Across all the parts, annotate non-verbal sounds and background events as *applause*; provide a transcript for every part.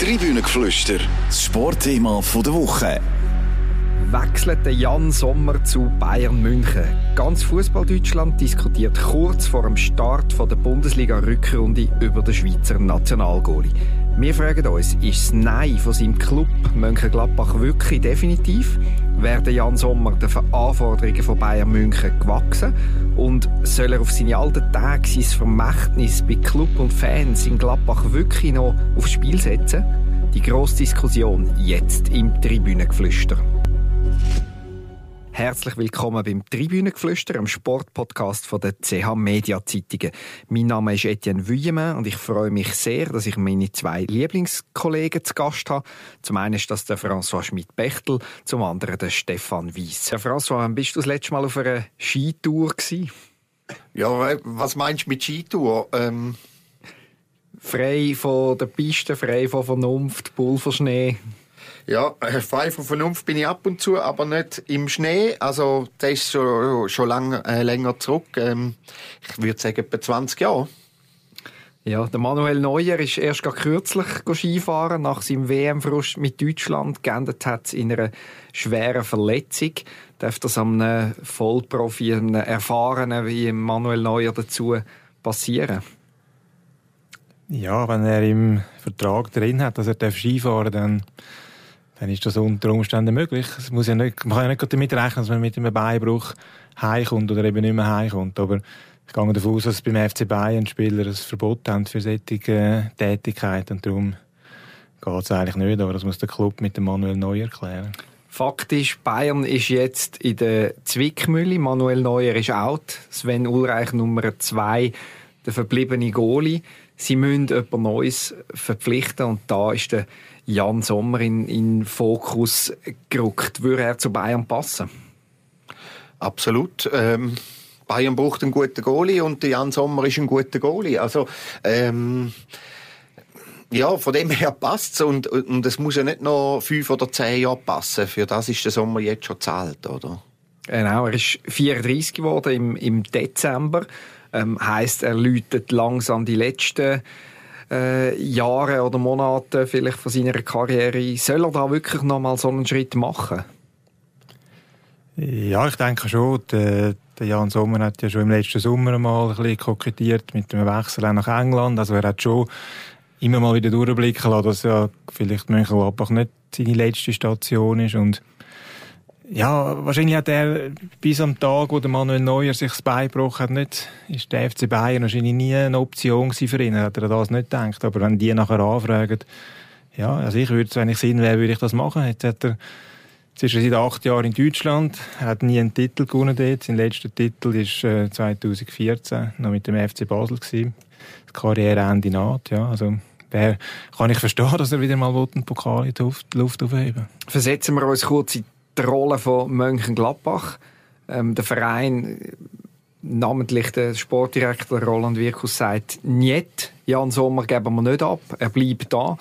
Tribünengeflüster, das Sportthema der Woche. Wechselt Jan Sommer zu Bayern München. Ganz Fußball-Deutschland diskutiert kurz vor dem Start der Bundesliga-Rückrunde über den Schweizer Nationalgoalie. Wir fragen uns, ist das Nein von seinem Club Mönchengladbach wirklich definitiv? Werden Jan Sommer den Anforderungen von Bayern München gewachsen? Und soll er auf seine alten Tage sein Vermächtnis bei Club und Fans in Gladbach wirklich noch aufs Spiel setzen? Die grosse Diskussion jetzt im Tribünengeflüster. Herzlich willkommen beim Tribünengeflüster, einem Sportpodcast von der CH Media Zeitungen. Mein Name ist Etienne Vuillemin und ich freue mich sehr, dass ich meine zwei Lieblingskollegen zu Gast habe. Zum einen ist das der François Schmidt-Bechtel, zum anderen der Stefan Weiss. Herr François, wann bist du das letzte Mal auf einer Skitour gewesen? Ja, was meinst du mit Skitour? Ähm frei von der Piste, frei von Vernunft, Pulverschnee? Ja, äh, frei von Vernunft bin ich ab und zu, aber nicht im Schnee. Also, das ist schon, schon lang, äh, länger zurück. Ähm, ich würde sagen, etwa 20 Jahre. Ja, der Manuel Neuer ist erst kürzlich Skifahren nach seinem WM-Frust mit Deutschland. Geendet hat in einer schweren Verletzung. Darf das einem Vollprofi, einem Erfahrenen wie Manuel Neuer dazu passieren? Ja, wenn er im Vertrag drin hat, dass er Skifahren darf, dann dann ist das unter Umständen möglich. Es muss ja nicht, man kann ja nicht damit rechnen, dass man mit einem Beinbruch heimkommt oder eben nicht mehr heimkommt. Aber ich gehe davon aus, dass beim FC Bayern Spieler ein Verbot haben für solche äh, Tätigkeiten. Und darum geht es eigentlich nicht, aber das muss der Club mit dem Manuel Neuer klären. Faktisch, Bayern ist jetzt in der Zwickmühle. Manuel Neuer ist out. Sven Ulreich Nummer zwei, der verbliebene Goalie. Sie müssen jemand Neues verpflichten und da ist der Jan Sommer in, in Fokus gerückt. Würde er zu Bayern passen? Absolut. Ähm, Bayern braucht einen guten Goalie und Jan Sommer ist ein guter Goalie. Also, ähm, ja, von dem her passt es und, und es muss ja nicht noch fünf oder zehn Jahre passen. Für das ist der Sommer jetzt schon zahlt, oder? Genau, er ist 34 geworden im, im Dezember. Ähm, heißt, er läutet langsam die letzten äh, Jahre oder Monate vielleicht von seiner Karriere. Soll er da wirklich noch mal so einen Schritt machen? Ja, ich denke schon. Der, der Jan Sommer hat ja schon im letzten Sommer mal ein bisschen kokettiert mit dem Wechsel nach England. Also er hat schon immer mal wieder durchblicken lassen, dass ja vielleicht Mönchengladbach nicht seine letzte Station ist und ja, wahrscheinlich hat er bis am Tag, wo der Manuel Neuer sich das Bein gebrochen hat, nicht, ist der FC Bayern wahrscheinlich nie eine Option für ihn. Hat er das nicht gedacht. Aber wenn die nachher anfragen, ja, also ich würde, wenn ich Sinn wäre, würde ich das machen. Jetzt hat er, er seit acht Jahren in Deutschland. Er hat nie einen Titel gewonnen dort. Sein letzter Titel war 2014, äh, noch mit dem FC Basel gewesen. Das Karriereende naht, ja. Also, kann ich verstehen, dass er wieder mal einen Pokal in die Luft, Luft aufheben Versetzen wir uns kurz in die Rolle von Mönchengladbach. Ähm, der Verein, namentlich der Sportdirektor Roland Wirkus, sagt, nicht, Jan Sommer geben wir nicht ab, er bleibt da.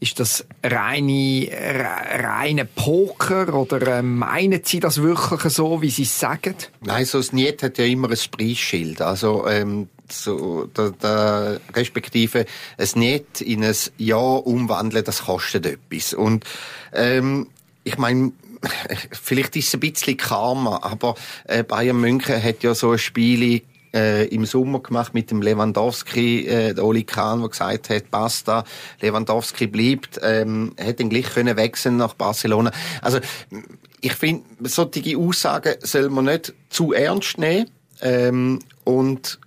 Ist das reine, reine Poker oder äh, meinen Sie das wirklich so, wie Sie es sagen? Nein, so ein Niet hat ja immer ein Preisschild. Also, ähm, so, da, da, respektive ein Niet in ein Ja umwandeln, das kostet etwas. Und ähm, ich meine, *laughs* vielleicht ist es ein bisschen Karma, aber äh, Bayern München hat ja so ein Spiel äh, im Sommer gemacht mit dem Lewandowski, äh, der Oli Kahn, der gesagt hat, basta, Lewandowski bleibt, ähm, hätte ihn gleich können wechseln nach Barcelona. Also ich finde, solche Aussagen soll man nicht zu ernst nehmen ähm, und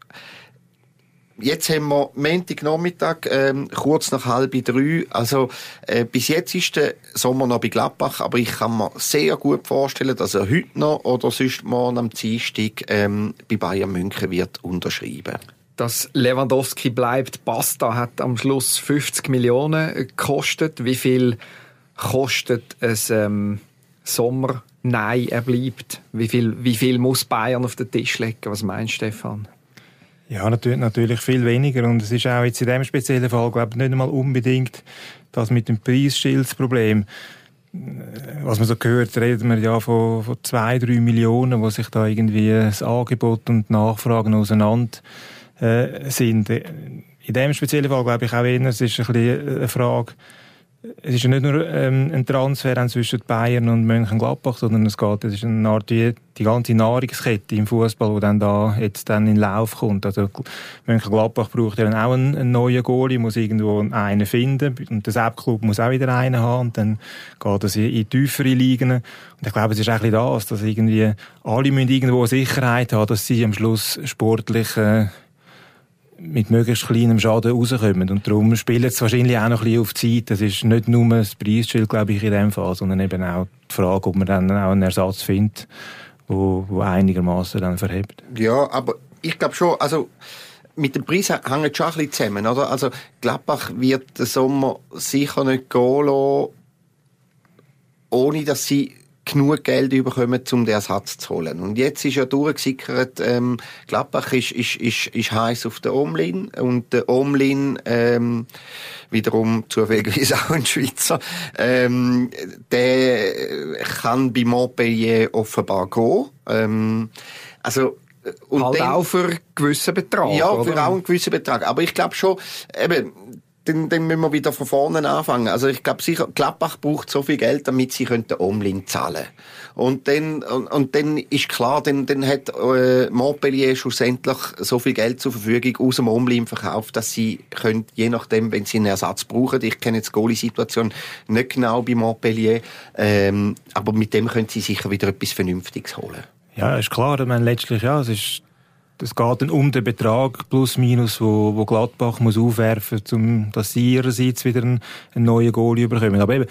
Jetzt haben wir Montagnachmittag, ähm, kurz nach halb drei. Also, äh, bis jetzt ist der Sommer noch bei Gladbach, aber ich kann mir sehr gut vorstellen, dass er heute noch oder sonst morgen am Dienstag ähm, bei Bayern München wird unterschreiben. Dass Lewandowski bleibt, Basta hat am Schluss 50 Millionen gekostet. Wie viel kostet es ähm, Sommer? Nein, er bleibt. Wie viel, wie viel muss Bayern auf den Tisch legen? Was meinst du, Stefan? Ja, natürlich, natürlich viel weniger. Und es ist auch jetzt in diesem speziellen Fall, glaube ich, nicht einmal unbedingt das mit dem Preisschildsproblem. Was man so gehört, reden wir ja von, von zwei, drei Millionen, wo sich da irgendwie das Angebot und die Nachfragen auseinander äh, sind. In diesem speziellen Fall glaube ich auch eher, es ist ein bisschen eine Frage es ist ja nicht nur ähm, ein Transfer zwischen Bayern und Mönchengladbach, sondern es geht, es ist eine Art wie die ganze Nahrungskette im Fußball, die dann da jetzt dann in Lauf kommt. Also Mönchengladbach braucht ja dann auch einen, einen neuen Goalie, muss irgendwo einen finden und der Sepp-Club muss auch wieder einen haben und dann geht es in, in tiefere Ligen. Und ich glaube, es ist eigentlich das, dass irgendwie alle müssen irgendwo Sicherheit haben, dass sie am Schluss sportlich äh, mit möglichst kleinem Schaden rauskommen. Und darum spielt es wahrscheinlich auch noch ein bisschen auf Zeit. Das ist nicht nur das Preisschild, glaube ich, in dem Fall, sondern eben auch die Frage, ob man dann auch einen Ersatz findet, wo, wo einigermaßen dann verhebt. Ja, aber ich glaube schon, also mit dem Preis hängt es schon ein bisschen zusammen, oder? Also Gladbach wird den Sommer sicher nicht gehen lassen, ohne dass sie genug Geld bekommen, um den Ersatz zu holen. Und jetzt ist ja durchgesickert, ähm, Gladbach ist, ist, ist, ist heiß auf der Omlin und der Omlin, ähm, wiederum zufälligerweise *laughs* auch ein Schweizer, ähm, der kann bei Montpellier offenbar gehen. Ähm, also, und halt dann, auch für einen gewissen Betrag. Ja, für oder? auch einen gewissen Betrag. Aber ich glaube schon, eben, dann, dann müssen wir wieder von vorne anfangen. Also ich glaube sicher, Gladbach braucht so viel Geld, damit sie den Omlin zahlen und dann, und, und dann ist klar, dann, dann hat äh, Montpellier schlussendlich so viel Geld zur Verfügung aus dem Omlin verkauft, dass sie können, je nachdem, wenn sie einen Ersatz brauchen, ich kenne jetzt die Goalie-Situation nicht genau bei Montpellier, ähm, aber mit dem können sie sicher wieder etwas Vernünftiges holen. Ja, ist klar. Ich meine, letztlich, ja, es ist es geht dann um den Betrag plus minus, wo, wo Gladbach muss aufwerfen, um dass sie ihrerseits wieder einen, einen neuen Goalie bekommen. Aber eben,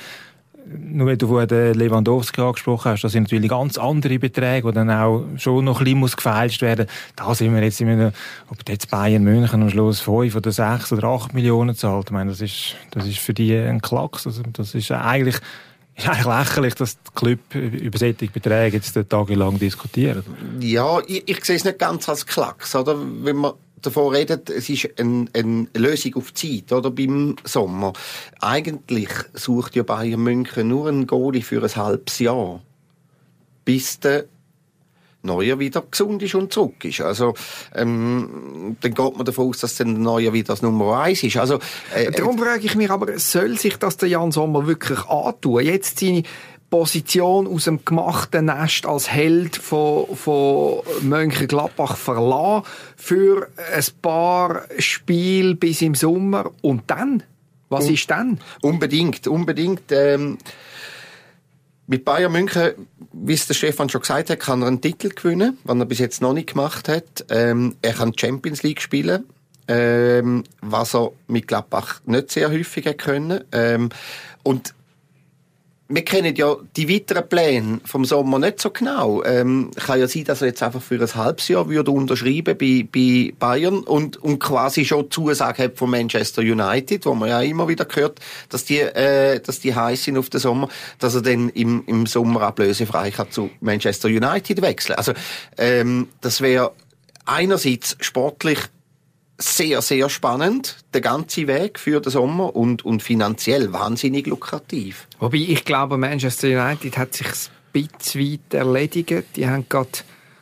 nur wenn du den Lewandowski angesprochen hast, das sind natürlich ganz andere Beträge, die dann auch schon noch ein bisschen muss gefeilscht werden. Da sind wir jetzt immer, ob jetzt Bayern München am Schluss fünf oder sechs oder acht Millionen zahlt. Ich meine, das ist, das ist für die ein Klacks. Also, das ist eigentlich ist eigentlich lächerlich, dass der Club über solche Beträge jetzt tagelang diskutiert. Ja, ich, ich sehe es nicht ganz als Klacks, oder? Wenn man davon redet, es ist eine, eine Lösung auf Zeit, oder? Beim Sommer. Eigentlich sucht ja Bayern München nur einen Goalie für ein halbes Jahr. Bis der Neuer wieder gesund ist und zurück ist. Also, ähm, dann geht man davon aus, dass dann der Neuer wieder das Nummer eins ist. Also, äh, Darum frage ich mich aber, soll sich das der Jan Sommer wirklich antun? Jetzt seine Position aus dem gemachten Nest als Held von, von Mönchengladbach verlassen für ein paar Spiele bis im Sommer und dann? Was Un ist dann? Unbedingt, unbedingt. Ähm mit Bayern München, wie es der Stefan schon gesagt hat, kann er einen Titel gewinnen, was er bis jetzt noch nicht gemacht hat. Ähm, er kann Champions League spielen, ähm, was er mit Gladbach nicht sehr häufig hat können. Ähm, und wir kennen ja die weiteren Pläne vom Sommer nicht so genau. Ähm, kann ja sein, dass er jetzt einfach für ein halbes Jahr würde unterschreiben bei, bei Bayern und, und quasi schon Zusage hat von Manchester United, wo man ja immer wieder gehört, dass die, äh, dass die heiß sind auf den Sommer, dass er dann im, im Sommer ablösefrei kann zu Manchester United wechseln. Also, ähm, das wäre einerseits sportlich sehr, sehr spannend, der ganze Weg für den Sommer und, und finanziell wahnsinnig lukrativ. Wobei ich glaube, Manchester United hat sich ein bisschen weit erledigt. Die haben gerade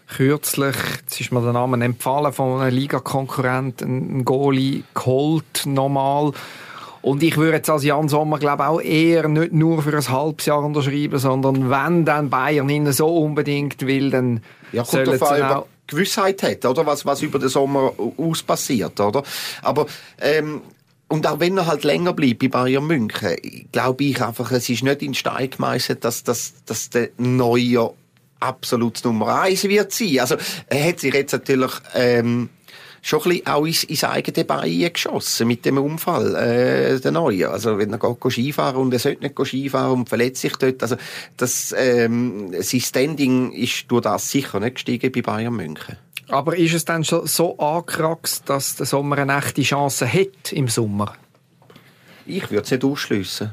kürzlich, jetzt ist mir der Name empfahlen, von einem Liga-Konkurrent einen Goalie geholt, nochmal. Und ich würde jetzt als Jan Sommer, glaube auch eher nicht nur für ein halbes Jahr unterschreiben, sondern wenn dann Bayern ihn so unbedingt will, dann ja, sollen sie auch Gewissheit hat, oder? Was, was über den Sommer aus passiert, oder? Aber, ähm, und auch wenn er halt länger bleibt bei Bayern München, glaube ich einfach, es ist nicht in Stein gemeißelt, dass, dass, dass der neue absolut Nummer eins wird sein. Also, er hat sich jetzt natürlich, ähm, schon ein bisschen auch ins, ins eigene Bein geschossen mit dem Unfall, äh, der Neue. Also, wenn er geht Skifahren und er sollte nicht Skifahren und verletzt sich dort, also, das, ähm, sein Standing ist durch das sicher nicht gestiegen bei Bayern München. Aber ist es dann schon so angekraxt, dass der Sommer eine echte Chance hat im Sommer? Ich würde es nicht ausschliessen.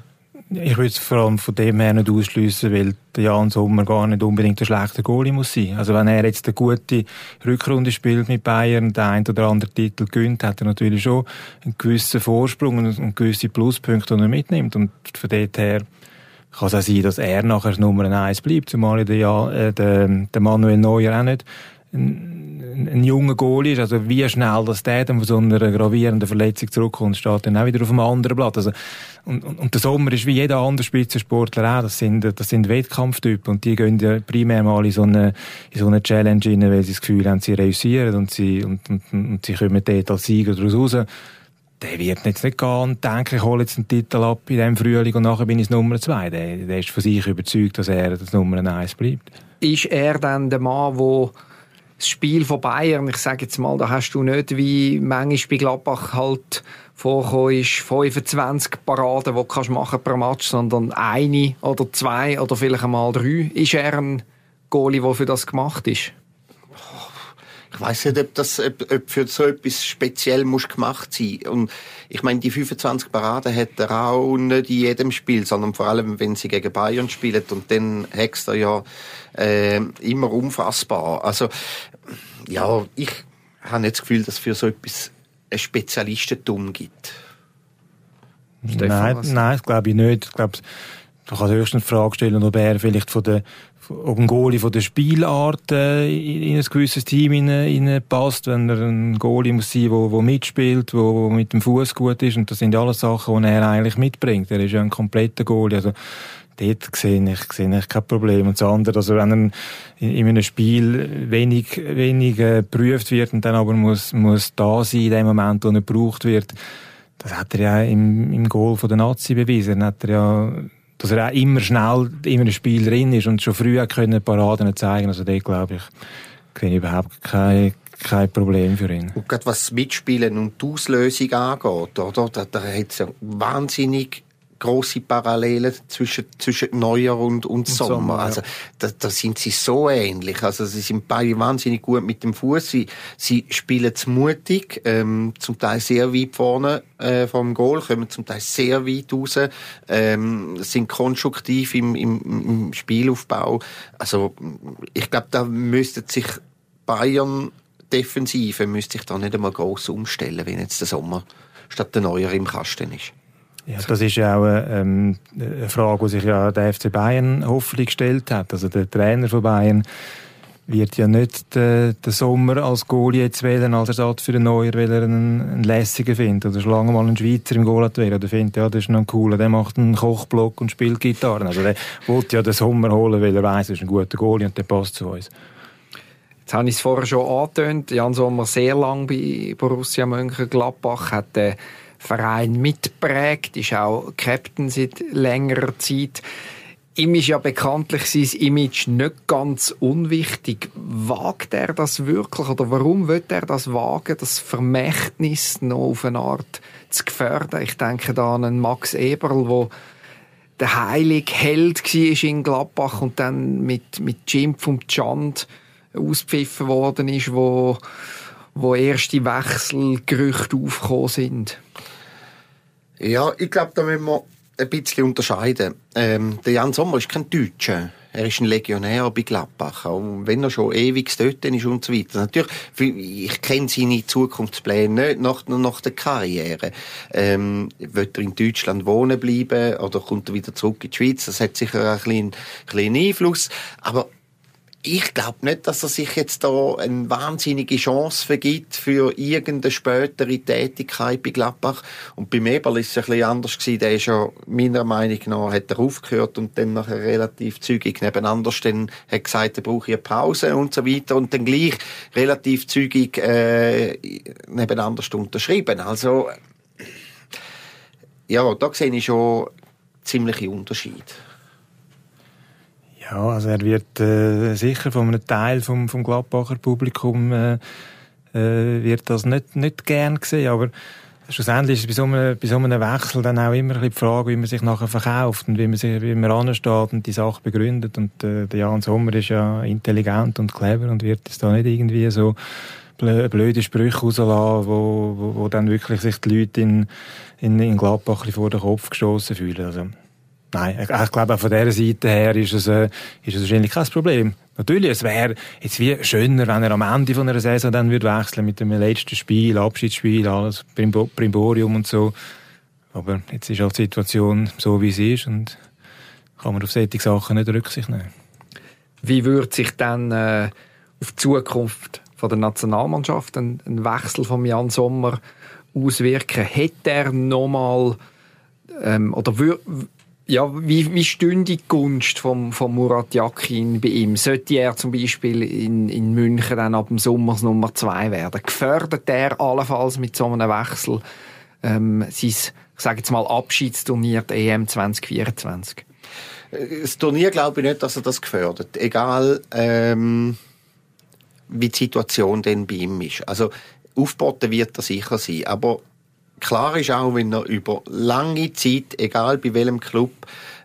Ich würde es vor allem von dem her nicht ausschliessen, weil der Jan Sommer gar nicht unbedingt ein schlechter Goalie muss sein. Also wenn er jetzt eine gute Rückrunde spielt mit Bayern, den ein oder anderen Titel gewinnt, hat er natürlich schon einen gewissen Vorsprung und gewisse Pluspunkte, die er mitnimmt. Und von dort her kann es auch sein, dass er nachher Nummer eins bleibt, zumal der, ja, äh, der, der Manuel Neuer auch nicht ein junger Goal ist, also wie schnell dass der dann von so einer gravierenden Verletzung zurückkommt, steht dann auch wieder auf einem anderen Blatt. Also, und, und, und der Sommer ist wie jeder andere Spitzensportler auch, das sind, das sind Wettkampftypen und die gehen ja primär mal in so eine, in so eine Challenge rein, weil sie das Gefühl haben, sie reüssieren und sie, und, und, und sie kommen dort als Sieger daraus raus der wird jetzt nicht gehen und denken, ich hole jetzt einen Titel ab in diesem Frühling und nachher bin ich Nummer zwei. Der, der ist von sich überzeugt, dass er das Nummer eins bleibt. Ist er dann der Mann, der das Spiel von Bayern, ich sage jetzt mal, da hast du nicht wie manchmal bei Gladbach halt ist 25 Paraden, die du machen pro Match, sondern eine oder zwei oder vielleicht einmal drei. Ist er ein Goalie, der für das gemacht ist? Ich weiß nicht, ob das ob, ob für so etwas speziell muss gemacht sein. Und ich meine, die 25 Paraden hat er auch nicht in jedem Spiel, sondern vor allem, wenn sie gegen Bayern spielen und dann hext er ja äh, immer unfassbar. Also ja, ich habe nicht das Gefühl, dass für so etwas ein Spezialistentum gibt. Nein, nein, das glaube ich nicht. Ich glaube, du kannst höchstens die Frage stellen, ob er vielleicht von der ob ein Goalie von der Spielart äh, in ein gewisses Team hinein passt, wenn er ein Goalie muss sein, wo, wo mitspielt, wo, wo mit dem Fuß gut ist und das sind alles Sachen, die er eigentlich mitbringt. Er ist ja ein kompletter Goalie, also dort sehe ich, sehe ich kein Problem. Und das andere, also wenn er in einem Spiel wenig, wenig äh, geprüft wird und dann aber muss, muss da sein in dem Moment, wo er gebraucht wird, das hat er ja im, im Goal von der Nazi bewiesen. Dann hat er ja dass er auch immer schnell in einem Spiel drin ist und schon früh können Paraden zeigen. Also da glaube ich, sehe ich überhaupt kein, kein Problem für ihn. Und gerade was das Mitspielen und die Auslösung angeht, oder? Da, da hat es ja wahnsinnig große Parallelen zwischen, zwischen Neujahr und, und, und Sommer. Sommer ja. Also, da, da sind sie so ähnlich. Also, sie sind beide wahnsinnig gut mit dem Fuß. Sie, sie spielen zu mutig, ähm, zum Teil sehr weit vorne, äh, vom Goal, kommen zum Teil sehr weit raus, ähm, sind konstruktiv im, im, im Spielaufbau. Also, ich glaube, da müsste sich Bayern Defensive müsste ich da nicht einmal groß umstellen, wenn jetzt der Sommer statt der Neuer im Kasten ist. Ja, das ist ja auch ähm, eine Frage, die sich ja der FC Bayern hoffentlich gestellt hat. Also der Trainer von Bayern wird ja nicht den, den Sommer als Goalie jetzt wählen, als Ersatz für den Neuer, weil er einen, einen lässigen findet. Oder schon lange mal einen Schweizer im Goal hat wählen. Oder findet, ja, das ist noch ein cooler, der macht einen Kochblock und spielt Gitarre. Also der wollte ja den Sommer holen, weil er weiss, er ist ein guter Goalie und der passt zu uns. Jetzt habe ich es vorher schon angetönt. Jan Sommer sehr lang bei Borussia Mönchengladbach hat äh, Verein mitprägt, ist auch Captain seit längerer Zeit. Ihm ist ja bekanntlich sein Image nicht ganz unwichtig. Wagt er das wirklich oder warum wird er das wagen, das Vermächtnis noch auf eine Art zu gefährden? Ich denke da an einen Max Eberl, wo der heilige Held war in Gladbach und dann mit, mit Jimp und Chand auspfiffen worden ist, wo, wo erste Wechselgerüchte aufgekommen sind. Ja, ich glaube, da müssen wir ein bisschen unterscheiden. Ähm, der Jan Sommer ist kein Deutscher. Er ist ein Legionär bei Gladbach. Und wenn er schon ewig dort ist und so weiter. Natürlich, ich kenne seine Zukunftspläne nicht nach, nach der Karriere. Ähm, wird er in Deutschland wohnen bleiben oder kommt er wieder zurück in die Schweiz? Das hat sicher einen kleinen, kleinen Einfluss. Aber ich glaube nicht, dass er sich jetzt da eine wahnsinnige Chance vergibt für irgendeine spätere Tätigkeit bei Gladbach. Und beim Eberl ist es ein bisschen anders gewesen. Der ist ja, meiner Meinung nach, hat er aufgehört und dann nachher relativ zügig nebeneinander dann hat gesagt, er brauche eine Pause und so weiter und dann gleich relativ zügig, äh, nebeneinander unterschrieben. Also, ja, da sehe ich schon ziemliche Unterschiede. Ja, also er wird äh, sicher von einem Teil vom, vom Gladbacher Publikum äh, äh, wird das nicht, nicht gern gesehen, aber schlussendlich ist bei so, einem, bei so einem Wechsel dann auch immer die Frage, wie man sich nachher verkauft und wie man sich, wie man ansteht und die Sache begründet und äh, der Jan Sommer ist ja intelligent und clever und wird es da nicht irgendwie so blöde Sprüche rauslassen, wo, wo, wo dann wirklich sich die Leute in, in, in Gladbach vor den Kopf gestoßen fühlen. Also, Nein, ich, ich glaube, auch von dieser Seite her ist es, äh, ist es wahrscheinlich kein Problem. Natürlich, es wäre jetzt wie schöner, wenn er am Ende von einer Saison dann würde wechseln mit dem letzten Spiel, Abschiedsspiel, alles, Brimborium und so. Aber jetzt ist auch die Situation so, wie sie ist und kann man auf solche Sachen nicht Rücksicht nehmen. Wie würde sich dann äh, auf die Zukunft von der Nationalmannschaft ein, ein Wechsel von Jan Sommer auswirken? Hätte er nochmal ähm, oder wür, ja, wie, wie stünde die Gunst von vom Murat Yakin bei ihm? Sollte er zum Beispiel in, in München dann ab dem Sommer Nummer zwei werden? Gefördert er allenfalls mit so einem Wechsel ähm, sein, ich sage jetzt mal, Abschiedsturnier der EM 2024? Das Turnier glaube ich nicht, dass er das gefördert. Egal, ähm, wie die Situation denn bei ihm ist. Also, aufboten wird er sicher sein. Aber klar ist auch, wenn er über lange Zeit, egal bei welchem Club,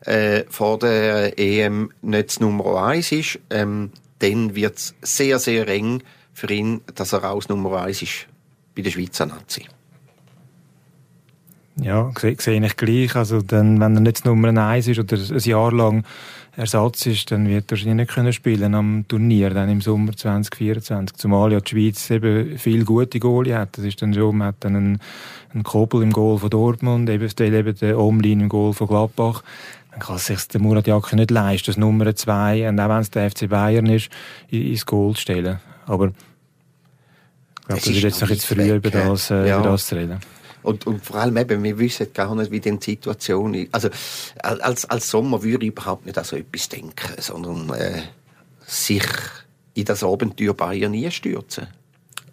äh, vor der EM nicht das Nummer eins ist, ähm, dann wird es sehr, sehr eng für ihn, dass er auch das Nummer eins ist bei der Schweizer Nazi. Ja, sehe, sehe ich gleich. Also dann, wenn er nicht Nummer eins ist oder ein Jahr lang Ersatz ist, dann wird er nicht können spielen am Turnier, dann im Sommer 2024. Zumal ja die Schweiz eben viel gute Goalie hat. Das ist dann so, man hat dann einen, einen Kobel im Goal von Dortmund, eben, eben den Omlin im Goal von Gladbach. Dann kann sich der Murat Yakin nicht leisten, das Nummer zwei, und auch wenn es der FC Bayern ist, ins Goal zu stellen. Aber ich glaube, das ist jetzt noch jetzt früh über das, äh, ja. über das zu reden. Und, und vor allem eben, wir wissen gar nicht, wie die Situation ist. Also, als, als Sommer würde ich überhaupt nicht an so etwas denken, sondern äh, sich in das Abenteuer Bayern nie stürzen.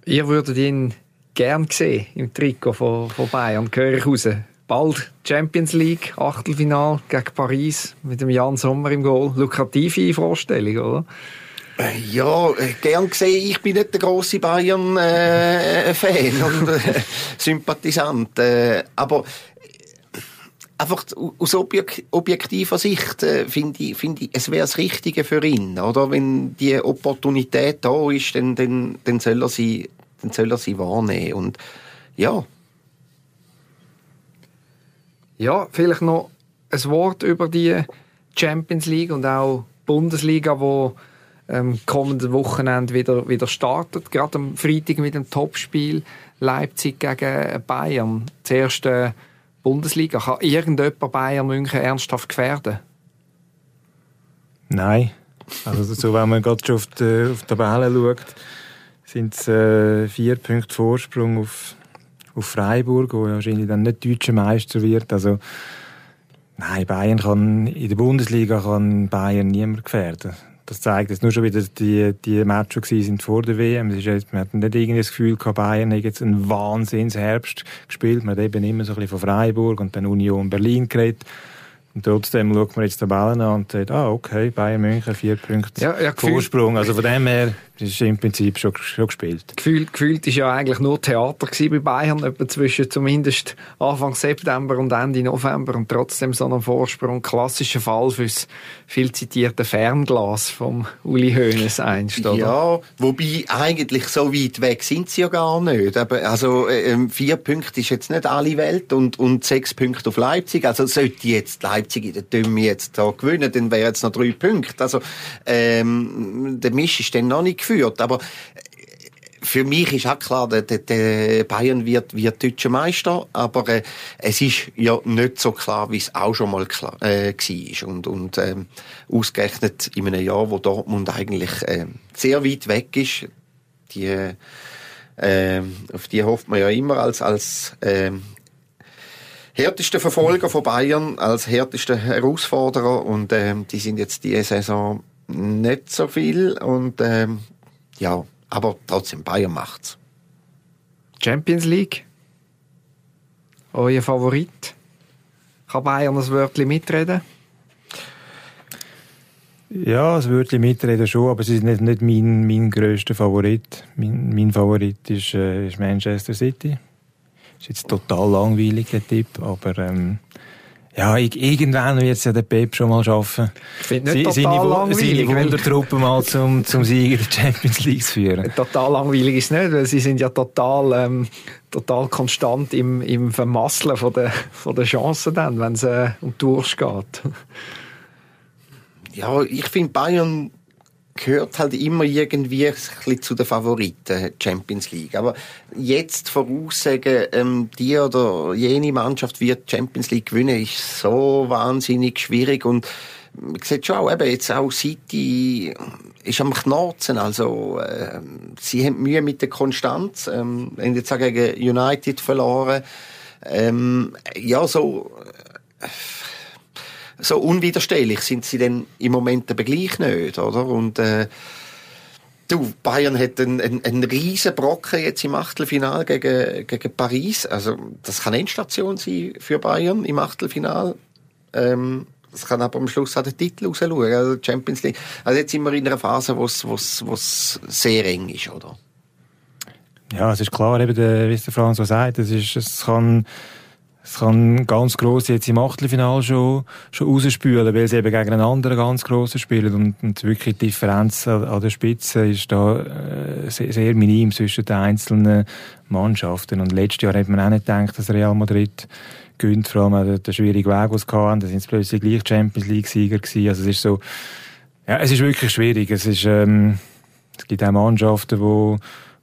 Ihr würdet ihn gern sehen im Trikot von, von Bayern, höre ich raus. Bald Champions League, Achtelfinal gegen Paris mit dem Jan Sommer im Goal. Lukrative Vorstellung, oder? Äh, ja, äh, gern gesehen, ich bin nicht der große Bayern-Fan äh, *laughs* und äh, Sympathisant. Äh, aber einfach aus objek objektiver Sicht äh, finde ich, find ich, es wäre das Richtige für ihn, oder? Wenn die Opportunität da ist, dann, dann, dann, soll, er sie, dann soll er sie wahrnehmen. Und ja. Ja, vielleicht noch ein Wort über die Champions League und auch Bundesliga, wo ähm, kommenden Wochenende wieder, wieder startet. Gerade am Freitag mit dem Topspiel Leipzig gegen Bayern. Das erste Bundesliga. Kann irgendjemand Bayern München ernsthaft gefährden? Nein. Also so, wenn man gerade schon auf die, auf die Tabelle schaut, sind es äh, vier Punkte Vorsprung auf, auf Freiburg, wo wahrscheinlich dann nicht deutscher Meister wird. Also Nein, Bayern kann, in der Bundesliga kann Bayern niemand gefährden das zeigt jetzt nur schon wieder, die, die Matches sind vor der WM. Es ist jetzt, man hat nicht irgendwie das Gefühl gehabt, Bayern hat jetzt einen Wahnsinns-Herbst gespielt. Man hat eben immer so ein bisschen von Freiburg und dann Union Berlin geredet. Und trotzdem schaut man jetzt die Tabellen an und sagt, ah, okay, Bayern München, vier Punkte ja, ja, Vorsprung. Also von dem her ist im Prinzip schon, schon gespielt. Gefühlt, gefühlt ist ja eigentlich nur Theater bei Bayern, etwa zwischen zumindest Anfang September und Ende November und trotzdem so ein Vorsprung. Klassischer Fall fürs viel zitierte Fernglas vom Uli Hoeneß einst, oder? Ja, wobei eigentlich so weit weg sind sie ja gar nicht. Aber also äh, ähm, vier Punkte ist jetzt nicht alle Welt und, und sechs Punkte auf Leipzig. Also sollte jetzt Leipzig in der Dümme jetzt da gewinnen, dann wären jetzt noch drei Punkte. Also, ähm, der Misch ist dann noch nicht geführt. Aber äh, für mich ist auch klar, der, der Bayern wird, wird deutscher Meister, aber äh, es ist ja nicht so klar, wie es auch schon mal klar, äh, war. Und, und ähm, ausgerechnet in einem Jahr, wo Dortmund eigentlich äh, sehr weit weg ist, die, äh, auf die hofft man ja immer als, als äh, härteste Verfolger von Bayern als härteste Herausforderer und ähm, die sind jetzt diese Saison nicht so viel und ähm, ja, aber trotzdem Bayern macht's. Champions League, euer Favorit? Kann Bayern das Wörtchen mitreden? Ja, das Wörtchen mitreden schon, aber es ist nicht, nicht mein, mein grösster Favorit. Mein, mein Favorit ist, äh, ist Manchester City. Ist jetzt total langweilig, der Tipp, aber ähm, ja, irgendwann wird es ja der Pep schon mal schaffen. Ich finde nicht Sie, total seine, langweilig. Seine Wundertruppe mal zum, zum Sieger der Champions League zu führen. *laughs* Total langweilig ist es nicht, weil sie sind ja total, ähm, total konstant im, im Vermasseln von der, von der Chancen dann, wenn es äh, um Tours geht. Ja, ich finde Bayern gehört halt immer irgendwie ein bisschen zu den Favoriten Champions League. Aber jetzt voraussagen, ähm, die oder jene Mannschaft wird Champions League gewinnen, ist so wahnsinnig schwierig. Und man sieht schon auch, eben jetzt auch City ist am Knoten, also äh, sie haben Mühe mit der Konstanz, ähm, haben jetzt auch gegen United verloren, ähm, ja, so äh, so unwiderstehlich sind sie denn im Moment aber gleich nicht, oder? Und äh, du, Bayern hat einen, einen, einen riesen Brocken jetzt im Achtelfinal gegen, gegen Paris. Also das kann Endstation sein für Bayern im Achtelfinal. Ähm, das kann aber am Schluss auch den Titel rausschauen, also Champions League. Also jetzt sind wir in einer Phase, wo es sehr eng ist, oder? Ja, es ist klar, eben wie es der Franz so sagt, es, ist, es kann es kann ganz gross jetzt im Achtelfinal schon, schon rausspülen, weil sie eben gegen einen anderen ganz grossen spielen. Und, und wirklich die Differenz an, an der Spitze ist da äh, sehr, sehr minim zwischen den einzelnen Mannschaften. Und letztes Jahr hat man auch nicht gedacht, dass Real Madrid gönnt, vor allem der, der schwierige Weg, den sie hatten. Da sind sie plötzlich gleich Champions League-Sieger gewesen. Also es ist so, ja, es ist wirklich schwierig. Es ist, ähm, es gibt auch Mannschaften, die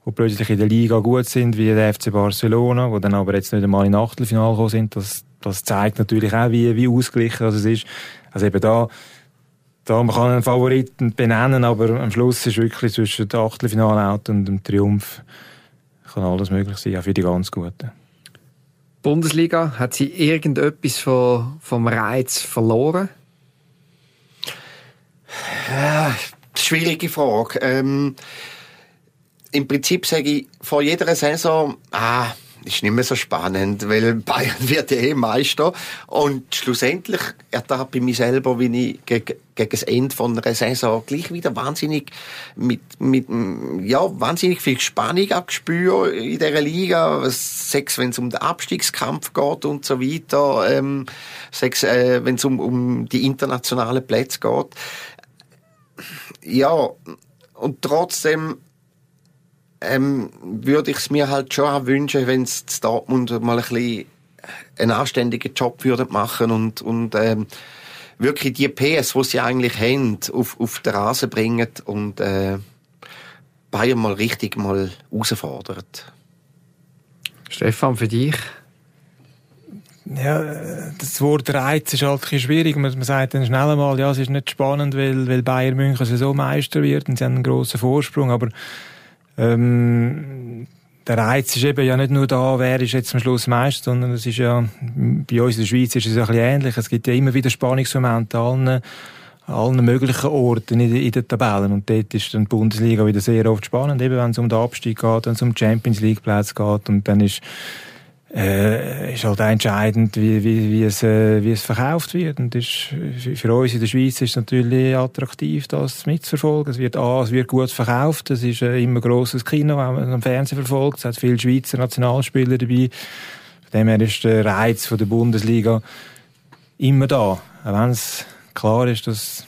die plötzlich in der Liga gut sind, wie der FC Barcelona, wo dann aber jetzt nicht einmal in Achtelfinale gekommen sind. Das, das zeigt natürlich auch, wie, wie ausgeglichen das ist. Also eben da, da man kann einen Favoriten benennen, aber am Schluss ist wirklich zwischen dem Achtelfinale und dem Triumph kann alles möglich sein, auch für die ganz Guten. Bundesliga, hat sie irgendetwas von, vom Reiz verloren? Ja, schwierige Frage. Ähm im Prinzip sage ich vor jeder Saison, ah, ist nicht mehr so spannend, weil Bayern *laughs* wird ja eh Meister. Und schlussendlich ertappe ich mich selber, wie ich gegen, gegen das Ende von einer Saison gleich wieder wahnsinnig mit, mit, ja, wahnsinnig viel Spannung abgespüre in dieser Liga. Sechs, wenn es um den Abstiegskampf geht und so weiter. Ähm, sechs, äh, wenn es um, um die internationalen Plätze geht. Ja, und trotzdem ähm, würde ich es mir halt schon auch wünschen, wenn es Dortmund mal ein bisschen einen anständigen Job würde machen und, und ähm, wirklich die PS, die sie eigentlich haben, auf, auf den Rasen bringen und äh, Bayern mal richtig mal herausfordert. Stefan, für dich? Ja, das Wort Reiz ist halt ein schwierig. Man, man sagt dann schnell einmal, ja, es ist nicht spannend, weil, weil Bayern München so Meister wird und sie haben einen grossen Vorsprung, aber ähm, der Reiz ist eben ja nicht nur da, wer ist jetzt am Schluss Meister, sondern es ist ja, bei uns in der Schweiz ist es ein bisschen ähnlich. Es gibt ja immer wieder Spannungsmomente an allen, allen möglichen Orten in, in den Tabellen. Und dort ist dann die Bundesliga wieder sehr oft spannend, eben wenn es um den Abstieg geht, wenn es um Champions League Plätze geht. Und dann ist äh, ist halt entscheidend, wie, wie, wie, es, äh, wie es verkauft wird. Und ist, für uns in der Schweiz ist es natürlich attraktiv, das mitzuverfolgen. Es wird, A, es wird gut verkauft. Es ist äh, immer grosses Kino, wenn man am Fernsehen verfolgt. Es hat viele Schweizer Nationalspieler dabei. Von dem her ist der Reiz von der Bundesliga immer da. Auch wenn es klar ist, dass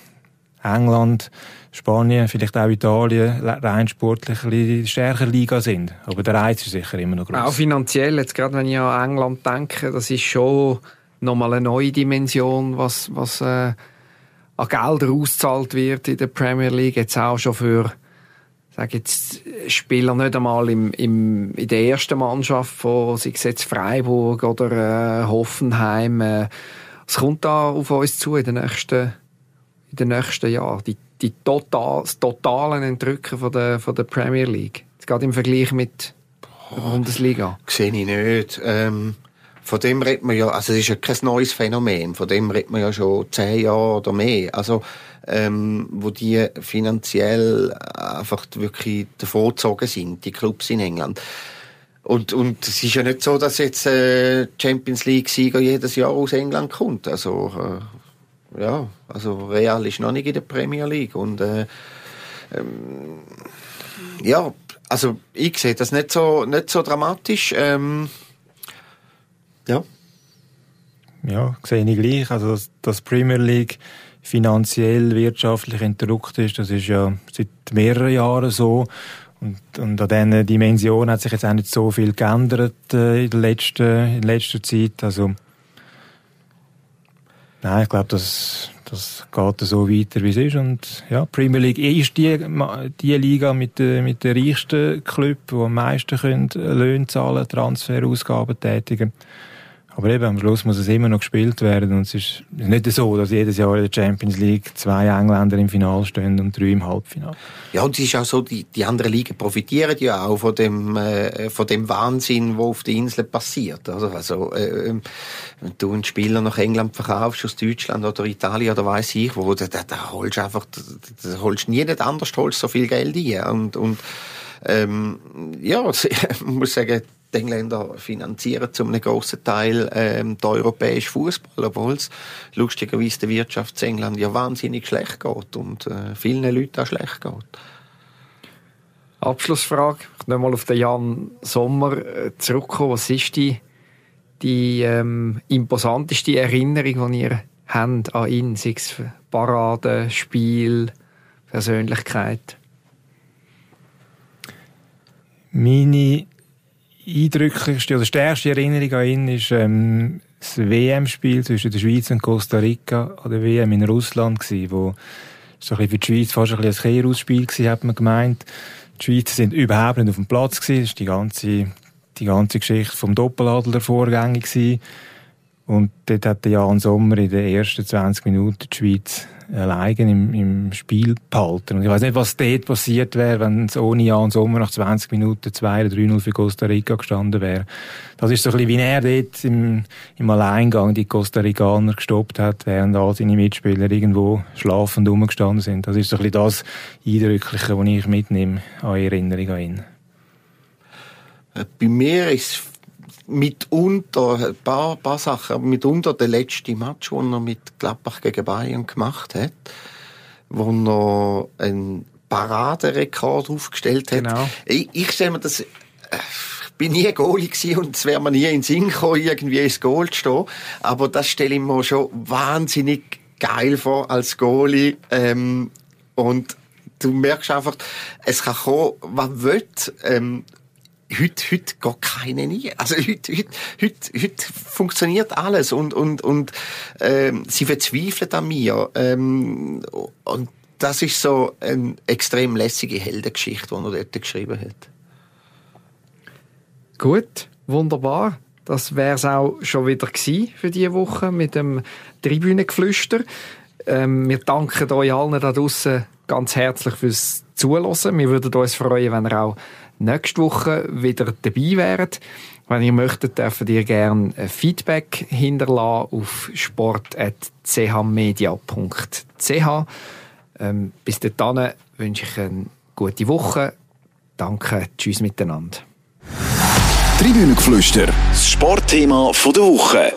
England Spanien, vielleicht auch Italien, rein sportlich ein stärker Liga sind. Aber der Reiz ist sicher immer noch groß. Auch finanziell, jetzt gerade wenn ich an England denke, das ist schon nochmal eine neue Dimension, was, was äh, an Gelder ausgezahlt wird in der Premier League, jetzt auch schon für sage jetzt Spieler nicht einmal im, im, in der ersten Mannschaft von sei es jetzt Freiburg oder äh, Hoffenheim. Äh, was kommt da auf uns zu in den nächsten, in den nächsten Jahren? Die die total, das totale Entrücken von der, von der Premier League? Jetzt gerade im Vergleich mit der Bundesliga. Sehe ich nicht. Ähm, von dem redet man ja, also es ist ja kein neues Phänomen, von dem redet man ja schon zehn Jahre oder mehr. Also, ähm, wo die finanziell einfach wirklich davongezogen sind, die Clubs in England. Und, und es ist ja nicht so, dass jetzt äh, Champions League-Sieger jedes Jahr aus England kommt. Also äh, ja, also Real ist noch nicht in der Premier League und äh, ähm, ja, also ich sehe das nicht so, nicht so dramatisch. Ähm, ja. Ja, sehe ich gleich. Also, dass, dass Premier League finanziell, wirtschaftlich entrückt ist, das ist ja seit mehreren Jahren so. Und, und an diesen Dimensionen hat sich jetzt auch nicht so viel geändert äh, in, der letzten, in letzter Zeit. Also, Nein, ich glaube, das, das geht so weiter, wie es ist. Und ja, Premier League ist die, die Liga mit, den, mit den reichsten Clubs, die am meisten können Löhne zahlen, Transferausgaben tätigen. Aber eben, am Schluss muss es immer noch gespielt werden. Und es ist nicht so, dass jedes Jahr in der Champions League zwei Engländer im Finale stehen und drei im Halbfinale. Ja, und es ist auch so, die, die anderen Ligen profitieren ja auch von dem, äh, von dem Wahnsinn, der auf der Insel passiert. Also, also äh, wenn du einen Spieler nach England verkaufst, aus Deutschland oder Italien oder weiß ich wo, da, da, da holst du einfach, da, da holst nie nicht anders, holst so viel Geld ein. Und, und ähm, ja, *laughs* ich muss sagen, die Engländer finanzieren zum einem grossen Teil ähm, den europäischen Fußball, obwohl es lustigerweise der Wirtschaft in England ja wahnsinnig schlecht geht und äh, vielen Leuten auch schlecht geht. Abschlussfrage. Ich nehme mal auf den Jan Sommer äh, zurückkommen. Was ist die, die ähm, imposanteste Erinnerung, die ihr habt an ihn? Sei es Parade, Spiel, Persönlichkeit? Meine eindrücklichste oder stärkste Erinnerung an ihn ist ähm, das WM-Spiel zwischen der Schweiz und Costa Rica an der WM in Russland gewesen, wo so ein für die Schweiz fast ein, ein Kehrhausspiel war, hat man gemeint. Die Schweizer sind überhaupt nicht auf dem Platz gewesen. Das ist die ganze, die ganze Geschichte vom Doppeladler vorgängig gewesen. Und dort hat der Jan Sommer in den ersten 20 Minuten die Schweiz allein im, im Spiel behalten. Und ich weiß nicht, was dort passiert wäre, wenn es ohne Jan Sommer nach 20 Minuten 2 oder 3-0 für Costa Rica gestanden wäre. Das ist so ein bisschen, wie er dort im, im Alleingang die Costa Ricaner gestoppt hat, während all seine Mitspieler irgendwo schlafend rumgestanden sind. Das ist so ein bisschen das Eindrückliche, was ich mitnehme an Erinnerung an ihn. Bei mir ist mitunter, ein paar, paar Sachen, mitunter der letzte Match, den er mit Gladbach gegen Bayern gemacht hat, wo er einen Paraderekord aufgestellt hat. Genau. Ich, ich stelle mir das, äh, ich bin nie Goalie gewesen und es wäre mir nie in den Sinn gekommen, irgendwie ins Goal zu stehen. Aber das stelle ich mir schon wahnsinnig geil vor als Goalie. Ähm, und du merkst einfach, es kann kommen, was will. Ähm, heute, heute geht keine nie. Also heute, heute, heute, heute funktioniert alles und, und, und ähm, sie verzweifelt an mir. Ähm, und das ist so eine extrem lässige Heldengeschichte, die er dort geschrieben hat. Gut, wunderbar. Das wäre es auch schon wieder für diese Woche mit dem Tribünengeflüster. Ähm, wir danken euch allen da draußen ganz herzlich fürs Zuhören. Wir würden uns freuen, wenn ihr auch nächste Woche wieder dabei wärt. Wenn ihr möchtet, dürft ihr gerne Feedback hinterlassen auf sport.chmedia.ch. Ähm, bis dahin wünsche ich eine gute Woche. Danke, tschüss miteinander. Tribünengeflüster, das Sportthema der Woche.